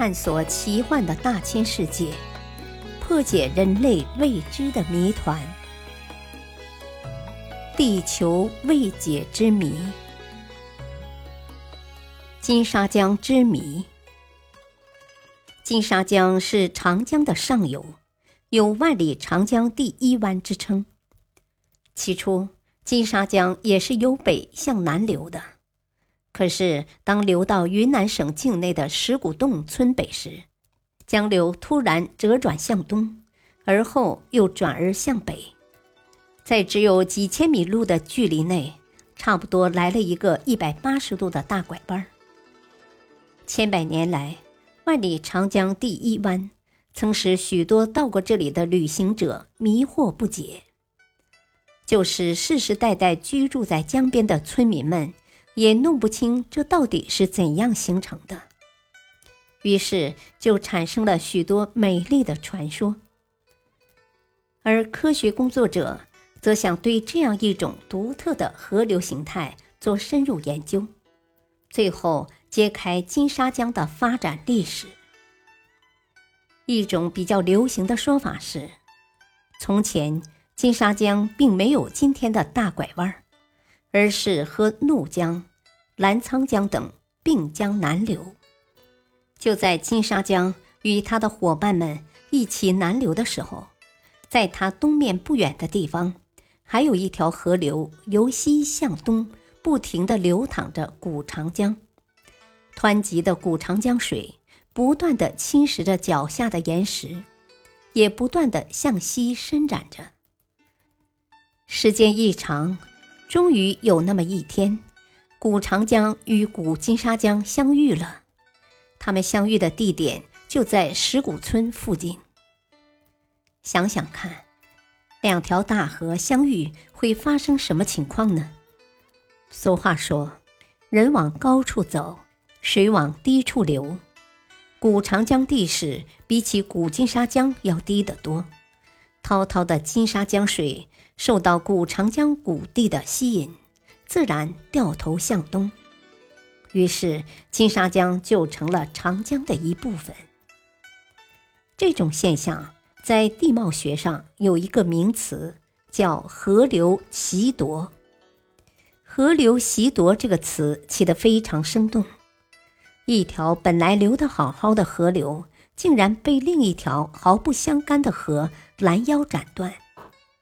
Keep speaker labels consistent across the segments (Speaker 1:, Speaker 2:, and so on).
Speaker 1: 探索奇幻的大千世界，破解人类未知的谜团。地球未解之谜，金沙江之谜。金沙江是长江的上游，有“万里长江第一湾”之称。起初，金沙江也是由北向南流的。可是，当流到云南省境内的石鼓洞村北时，江流突然折转向东，而后又转而向北，在只有几千米路的距离内，差不多来了一个一百八十度的大拐弯。千百年来，万里长江第一湾曾使许多到过这里的旅行者迷惑不解，就是世世代代居住在江边的村民们。也弄不清这到底是怎样形成的，于是就产生了许多美丽的传说。而科学工作者则想对这样一种独特的河流形态做深入研究，最后揭开金沙江的发展历史。一种比较流行的说法是，从前金沙江并没有今天的大拐弯。而是和怒江、澜沧江等并江南流。就在金沙江与他的伙伴们一起南流的时候，在它东面不远的地方，还有一条河流由西向东不停地流淌着古长江。湍急的古长江水不断地侵蚀着脚下的岩石，也不断地向西伸展着。时间一长。终于有那么一天，古长江与古金沙江相遇了。他们相遇的地点就在石鼓村附近。想想看，两条大河相遇会发生什么情况呢？俗话说：“人往高处走，水往低处流。”古长江地势比起古金沙江要低得多，滔滔的金沙江水。受到古长江谷地的吸引，自然掉头向东，于是金沙江就成了长江的一部分。这种现象在地貌学上有一个名词，叫“河流袭夺”。河流袭夺这个词起得非常生动，一条本来流得好好的河流，竟然被另一条毫不相干的河拦腰斩断。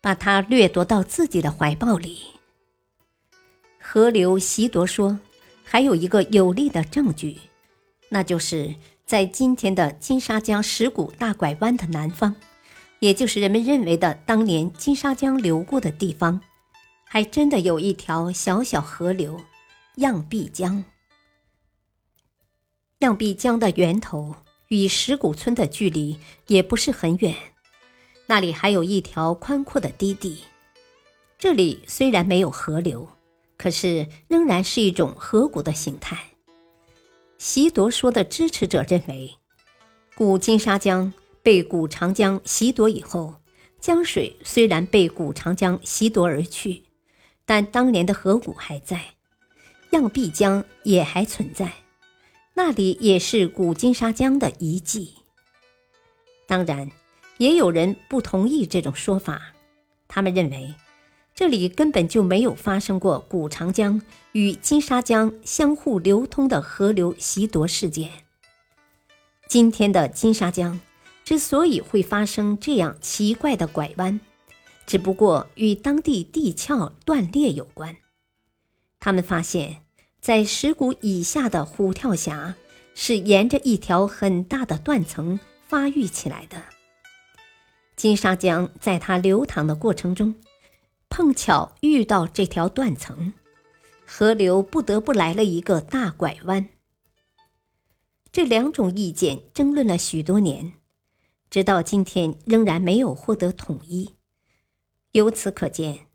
Speaker 1: 把它掠夺到自己的怀抱里。河流习夺说，还有一个有力的证据，那就是在今天的金沙江石鼓大拐弯的南方，也就是人们认为的当年金沙江流过的地方，还真的有一条小小河流——漾濞江。漾濞江的源头与石鼓村的距离也不是很远。那里还有一条宽阔的低地，这里虽然没有河流，可是仍然是一种河谷的形态。习夺说的支持者认为，古金沙江被古长江习夺以后，江水虽然被古长江习夺而去，但当年的河谷还在，漾濞江也还存在，那里也是古金沙江的遗迹。当然。也有人不同意这种说法，他们认为这里根本就没有发生过古长江与金沙江相互流通的河流袭夺事件。今天的金沙江之所以会发生这样奇怪的拐弯，只不过与当地地壳断裂有关。他们发现，在石鼓以下的虎跳峡是沿着一条很大的断层发育起来的。金沙江在它流淌的过程中，碰巧遇到这条断层，河流不得不来了一个大拐弯。这两种意见争论了许多年，直到今天仍然没有获得统一。由此可见，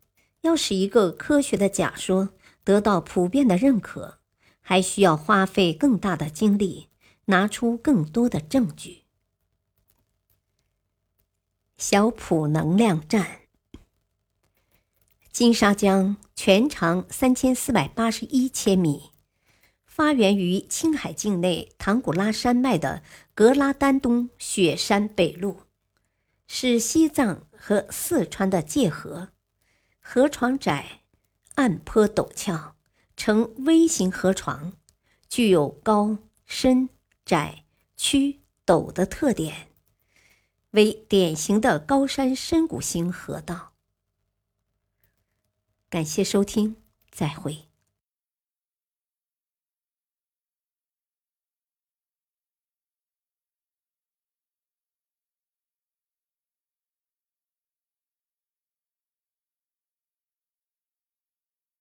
Speaker 1: 要使一个科学的假说得到普遍的认可，还需要花费更大的精力，拿出更多的证据。小普能量站。金沙江全长三千四百八十一千米，发源于青海境内唐古拉山脉的格拉丹东雪山北麓，是西藏和四川的界河。河床窄，岸坡陡峭，呈 V 型河床，具有高、深、窄、曲、陡的特点，为典型的高山深谷型河道。感谢收听，再会。